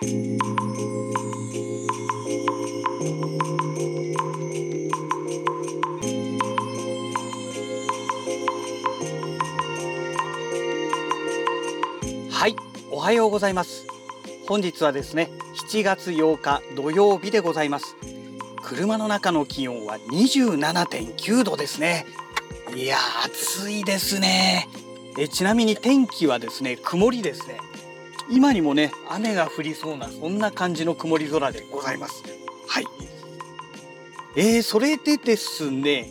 はいおはようございます。本日はですね7月8日土曜日でございます。車の中の気温は27.9度ですね。いや暑いですね。えちなみに天気はですね曇りですね。今にもね雨が降りそうなそんな感じの曇り空でございます。はい。えー、それでですね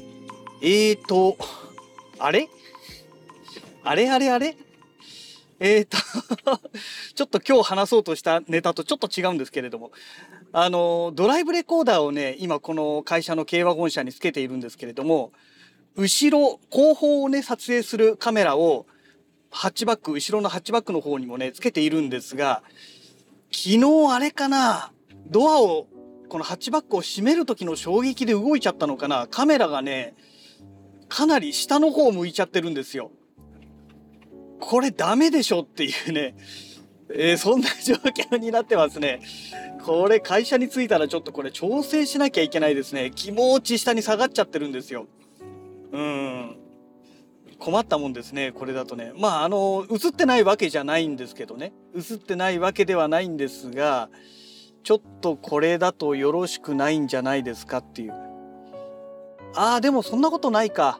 えーとあれ？あれ？あれ？あれ？えーと ちょっと今日話そうとしたネタとちょっと違うんですけれども、あの、ドライブレコーダーをね、今この会社の軽ワゴン車につけているんですけれども、後ろ、後方をね、撮影するカメラを、ハッチバック、後ろのハッチバックの方にもね、つけているんですが、昨日あれかな、ドアを、このハッチバックを閉める時の衝撃で動いちゃったのかな、カメラがね、かなり下の方向いちゃってるんですよ。これダメでしょっていうね、えー、そんな状況になってますね。これ会社に着いたらちょっとこれ調整しなきゃいけないですね。気持ち下に下がっちゃってるんですよ。うん。困ったもんですね、これだとね。まあ、あの、映ってないわけじゃないんですけどね。映ってないわけではないんですが、ちょっとこれだとよろしくないんじゃないですかっていう。ああ、でもそんなことないか。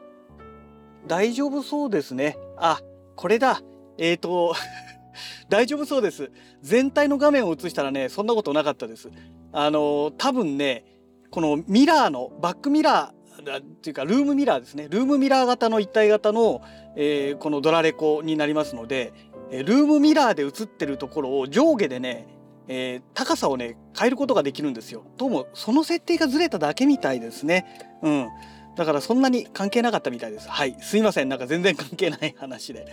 大丈夫そうですね。あ、これだ。えっ、ー、と、大丈夫そうです。全体の画面を映したらね、そんなことなかったです。あの、多分ね、このミラーの、バックミラー、っていうか、ルームミラーですね。ルームミラー型の一体型の、えー、このドラレコになりますので、ルームミラーで映ってるところを上下でね、えー、高さをね、変えることができるんですよ。どうも、その設定がずれただけみたいですね。うん。だからそんなに関係なかったみたいです。はい。すいません。なんか全然関係ない話で。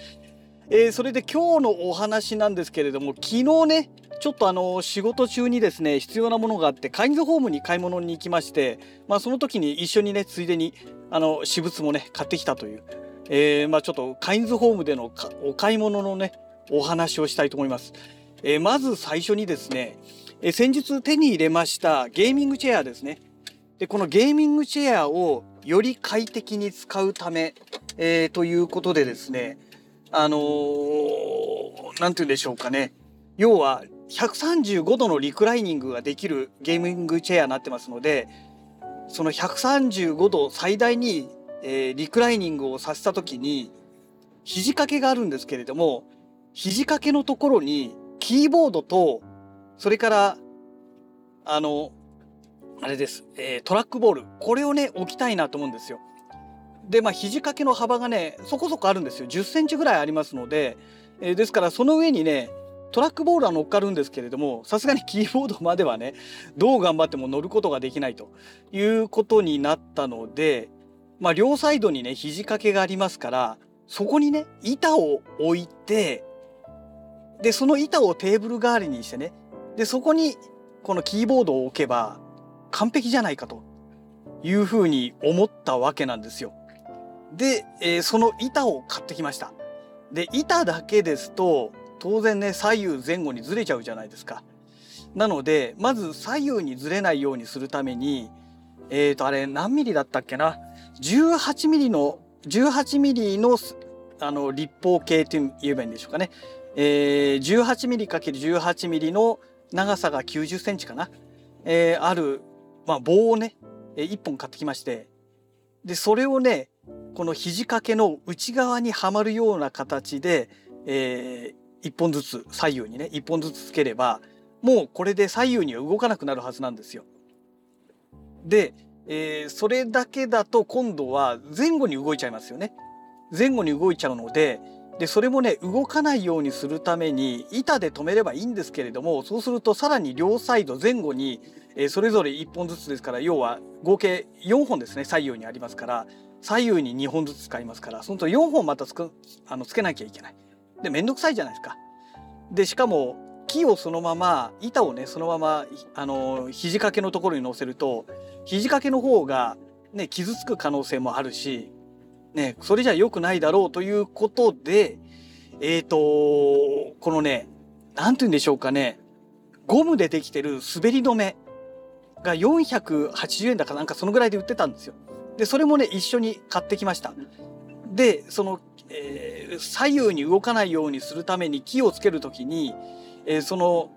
えー、それで今日のお話なんですけれども、昨日ね、ちょっとあの、仕事中にですね、必要なものがあって、カインズホームに買い物に行きまして、まあその時に一緒にね、ついでに、あの、私物もね、買ってきたという、えー、まあちょっとカインズホームでのお買い物のね、お話をしたいと思います。えー、まず最初にですね、え、先日手に入れましたゲーミングチェアですね。で、このゲーミングチェアをより快適に使うため、え、ということでですね、あのー、なんて言うんでしょうかね。要は、135度のリクライニングができるゲーミングチェアになってますので、その135度最大に、えー、リクライニングをさせた時に、肘掛けがあるんですけれども、肘掛けのところにキーボードと、それから、あの、あれです、えー、トラックボール。これをね、置きたいなと思うんですよ。で、まあ、肘掛けの幅がね、そこそこあるんですよ。10センチぐらいありますので、えー、ですからその上にね、トラックボールは乗っかるんですけれども、さすがにキーボードまではね、どう頑張っても乗ることができないということになったので、まあ、両サイドにね、肘掛けがありますから、そこにね、板を置いて、で、その板をテーブル代わりにしてね、で、そこにこのキーボードを置けば完璧じゃないかというふうに思ったわけなんですよ。で、えー、その板を買ってきました。で、板だけですと、当然ね、左右前後にずれちゃうじゃないですか。なので、まず左右にずれないようにするために、えっ、ー、と、あれ何ミリだったっけな ?18 ミリの、18ミリの、あの、立方形って言えばいいんでしょうかね。えー、18ミリ ×18 ミリの長さが90センチかな。えー、ある、まあ、棒をね、えー、1本買ってきまして、で、それをね、この肘掛けの内側にはまるような形で、えー、1本ずつ左右にね1本ずつつければもうこれで左右には動かなくなるはずなんですよ。で、えー、それだけだと今度は前後に動いちゃいますよね。前後に動いちゃうのででそれもね動かないようにするために板で止めればいいんですけれどもそうするとさらに両サイド前後に、えー、それぞれ1本ずつですから要は合計4本ですね左右にありますから左右に2本ずつ使いますからそのと4本またつくあのつけなきゃいけない。で面倒くさいじゃないですか。でしかも木をそのまま板をねそのままあの肘掛けのところに乗せると肘掛けの方がね傷つく可能性もあるし、ね、それじゃ良くないだろうということでえっ、ー、とこのね何て言うんでしょうかねゴムでできてる滑り止めが480円だかなんかそのぐらいで売ってたんですよ。でそれもね一緒に買ってきました。でその、えー、左右に動かないようにするために木をつける時に、えー、その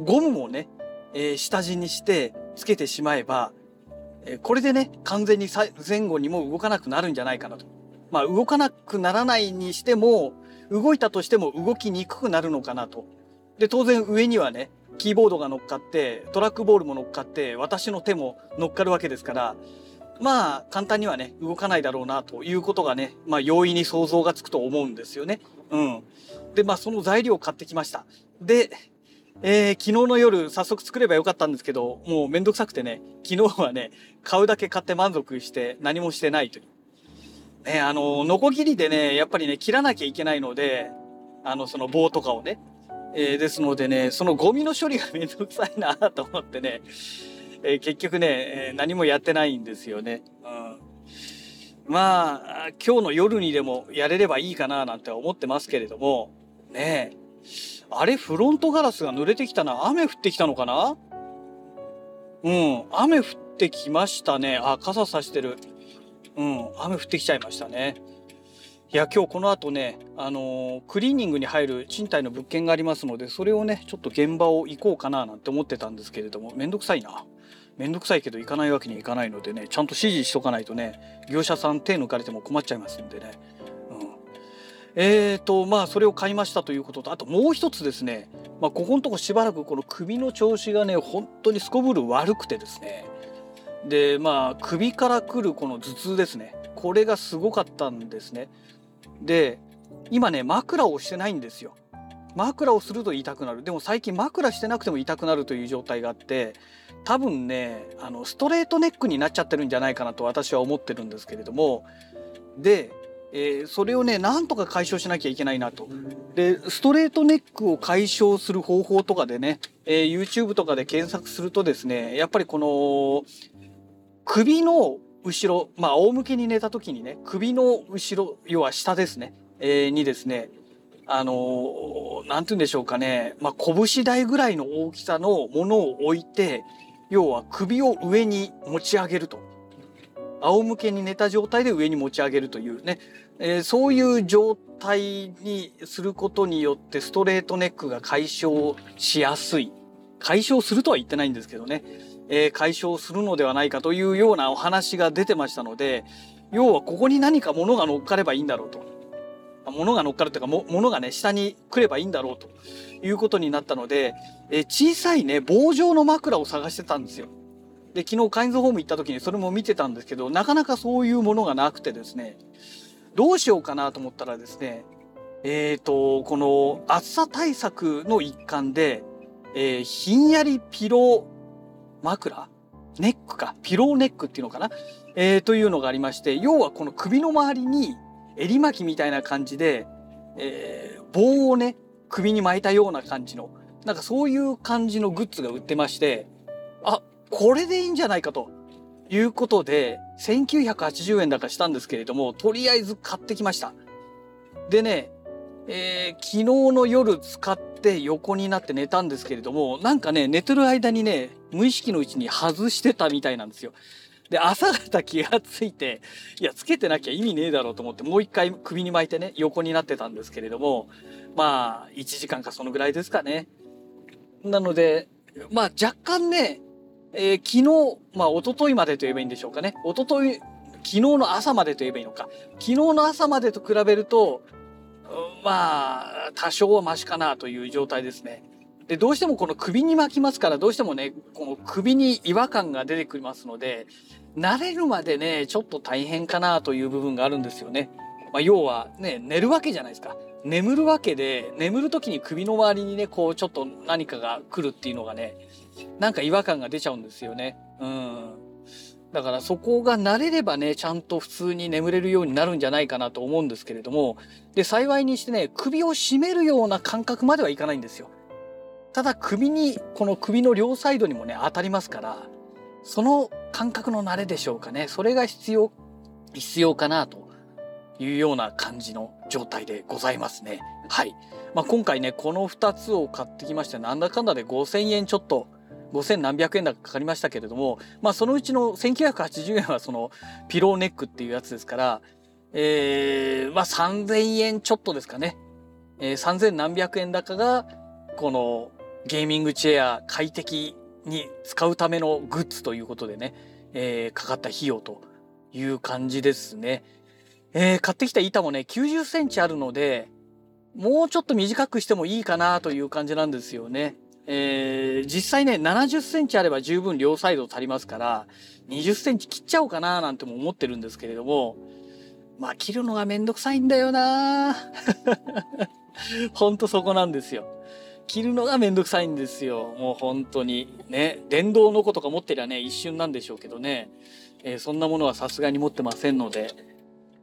ゴムもね、えー、下地にしてつけてしまえば、えこれでね完全に前後にも動かなくなるんじゃないかなと。まあ動かなくならないにしても動いたとしても動きにくくなるのかなと。で当然上にはねキーボードが乗っかってトラックボールも乗っかって私の手も乗っかるわけですからまあ簡単にはね動かないだろうなということがねまあ容易に想像がつくと思うんですよね。うん、でまあその材料を買ってきました。で、えー、昨日の夜早速作ればよかったんですけどもうめんどくさくてね昨日はね買うだけ買って満足して何もしてないという。ね、あのノコギリでねやっぱりね切らなきゃいけないのであのその棒とかをねえー、ですのでね、そのゴミの処理がめんどくさいなと思ってね、えー、結局ね、えー、何もやってないんですよね。うん、まあ、今日の夜にでもやれればいいかななんて思ってますけれども、ねえあれ、フロントガラスが濡れてきたな。雨降ってきたのかな？うん、雨降ってきましたね。あ、傘さしてる。うん、雨降ってきちゃいましたね。いや今日この後ね、あのー、クリーニングに入る賃貸の物件がありますのでそれをねちょっと現場を行こうかななんて思ってたんですけれどもめんどくさいなめんどくさいけど行かないわけにはいかないのでねちゃんと指示しとかないとね業者さん手抜かれても困っちゃいますんでね、うん、えーとまあそれを買いましたということとあともう一つですね、まあ、ここのとこしばらくこの首の調子がね本当にすこぶる悪くてですね。でまあ首からくるこの頭痛ですね。これがすごかったんですね。で今ね枕をしてないんですよ。枕をすると痛くなるでも最近枕してなくても痛くなるという状態があって多分ねあのストレートネックになっちゃってるんじゃないかなと私は思ってるんですけれどもで、えー、それをねなんとか解消しなきゃいけないなと。でストレートネックを解消する方法とかでね、えー、YouTube とかで検索するとですねやっぱりこの首の後ろ、まあ、仰向けに寝た時にね、首の後ろ、要は下ですね、えー、にですね、あのー、なんて言うんでしょうかね、まあ、拳台ぐらいの大きさのものを置いて、要は首を上に持ち上げると。仰向けに寝た状態で上に持ち上げるというね、えー、そういう状態にすることによってストレートネックが解消しやすい。解消するとは言ってないんですけどね。えー、解消するのではないかというようなお話が出てましたので要はここに何か物が乗っかればいいんだろうと物が乗っかるというかも物がね下に来ればいいんだろうということになったので、え、小さいね棒状の枕を探してたんですよ。で昨日カインズホーム行った時にそれも見てたんですけどなかなかそういうものがなくてですねどうしようかなと思ったらですねえっ、ー、とこの暑さ対策の一環で、えー、ひんやりピロー枕？ネックか、ピローネックっていうのかな、えー、というのがありまして、要はこの首の周りに襟巻きみたいな感じで、えー、棒をね、首に巻いたような感じの、なんかそういう感じのグッズが売ってまして、あ、これでいいんじゃないかということで、1980円だかしたんですけれども、とりあえず買ってきました。でね、えー、昨日の夜使って横になって寝たんですけれども、なんかね、寝てる間にね、無意識のうちに外してたみたいなんですよ。で、朝方気がついて、いや、つけてなきゃ意味ねえだろうと思って、もう一回首に巻いてね、横になってたんですけれども、まあ、1時間かそのぐらいですかね。なので、まあ若干ね、えー、昨日、まあ一昨日までと言えばいいんでしょうかね。一昨日、昨日の朝までと言えばいいのか。昨日の朝までと比べると、まあ、多少はマシかなという状態ですね。で、どうしてもこの首に巻きますから、どうしてもね、この首に違和感が出てきますので、慣れるまでね、ちょっと大変かなという部分があるんですよね。まあ、要はね、寝るわけじゃないですか。眠るわけで、眠る時に首の周りにね、こうちょっと何かが来るっていうのがね、なんか違和感が出ちゃうんですよね。うん。だからそこが慣れればね、ちゃんと普通に眠れるようになるんじゃないかなと思うんですけれども、で、幸いにしてね、首を絞めるような感覚まではいかないんですよ。ただ首にこの首の両サイドにもね当たりますからその感覚の慣れでしょうかねそれが必要必要かなというような感じの状態でございますね。はい。まあ、今回ね、この2つを買ってきまして、なんだかんだで5000円ちょっと、5000何百円だかかかりましたけれども、まあ、そのうちの1980円はそのピローネックっていうやつですから、えー、まあ、3000円ちょっとですかね。えー、3000何百円高が、このゲーミングチェア快適に使うためのグッズということでね、えー、かかった費用という感じですね。えー、買ってきた板もね、90センチあるので、もうちょっと短くしてもいいかなという感じなんですよね。えー、実際ね、70センチあれば十分両サイド足りますから、20センチ切っちゃおうかななんても思ってるんですけれども、まあ切るのがめんどくさいんだよな ほんとそこなんですよ。切るのがめんどくさいんですよ。もう本当に。ね。電動の子とか持ってりゃね、一瞬なんでしょうけどね。えー、そんなものはさすがに持ってませんので。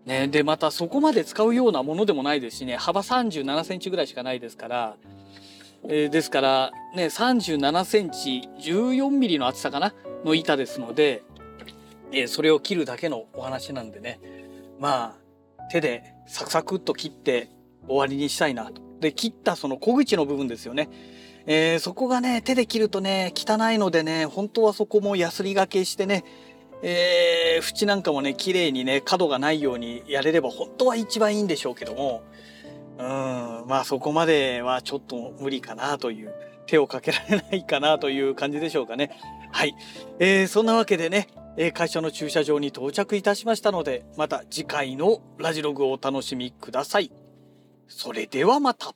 ね。で、またそこまで使うようなものでもないですしね、幅37センチぐらいしかないですから、えー、ですから、ね、37センチ14ミリの厚さかなの板ですので、えー、それを切るだけのお話なんでね。まあ、手でサクサクっと切って終わりにしたいなと。で、切ったその小口の部分ですよね。えー、そこがね、手で切るとね、汚いのでね、本当はそこもヤスリがけしてね、えー、縁なんかもね、綺麗にね、角がないようにやれれば本当は一番いいんでしょうけども、うん、まあそこまではちょっと無理かなという、手をかけられないかなという感じでしょうかね。はい。えー、そんなわけでね、会社の駐車場に到着いたしましたので、また次回のラジログをお楽しみください。それではまた。